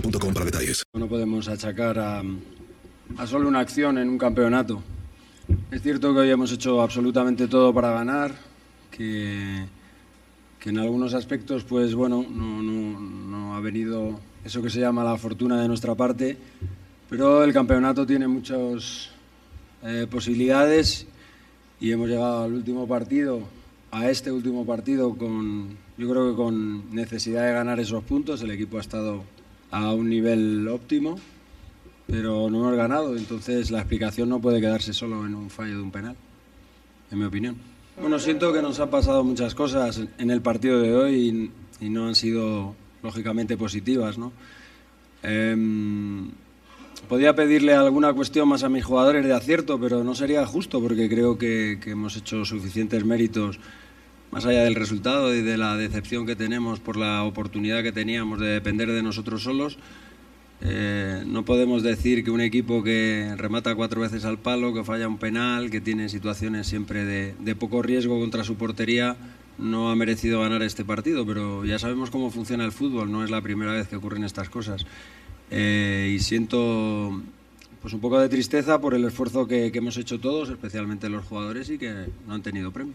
para detalles. No podemos achacar a, a solo una acción en un campeonato. Es cierto que hoy hemos hecho absolutamente todo para ganar, que, que en algunos aspectos, pues bueno, no, no- no ha venido eso que se llama la fortuna de nuestra parte, pero el campeonato tiene muchas eh, posibilidades y hemos llegado al último partido, a este último partido, con, yo creo que con necesidad de ganar esos puntos. El equipo ha estado a un nivel óptimo, pero no hemos ganado. Entonces la explicación no puede quedarse solo en un fallo de un penal, en mi opinión. Bueno, siento que nos han pasado muchas cosas en el partido de hoy y, no han sido lógicamente positivas, ¿no? Em, podía pedirle alguna cuestión más a mis jugadores de acierto, pero no sería justo porque creo que hemos hecho suficientes méritos más allá del resultado y de la decepción que tenemos por la oportunidad que teníamos de depender de nosotros solos. Eh, no podemos decir que un equipo que remata cuatro veces al palo, que falla un penal, que tiene situaciones siempre de, poco riesgo contra su portería, no ha merecido ganar este partido, pero ya sabemos cómo funciona el fútbol, no es la primera vez que ocurren estas cosas. Eh, y siento pues un poco de tristeza por el esfuerzo que hemos hecho todos, especialmente los jugadores, y que no han tenido premio.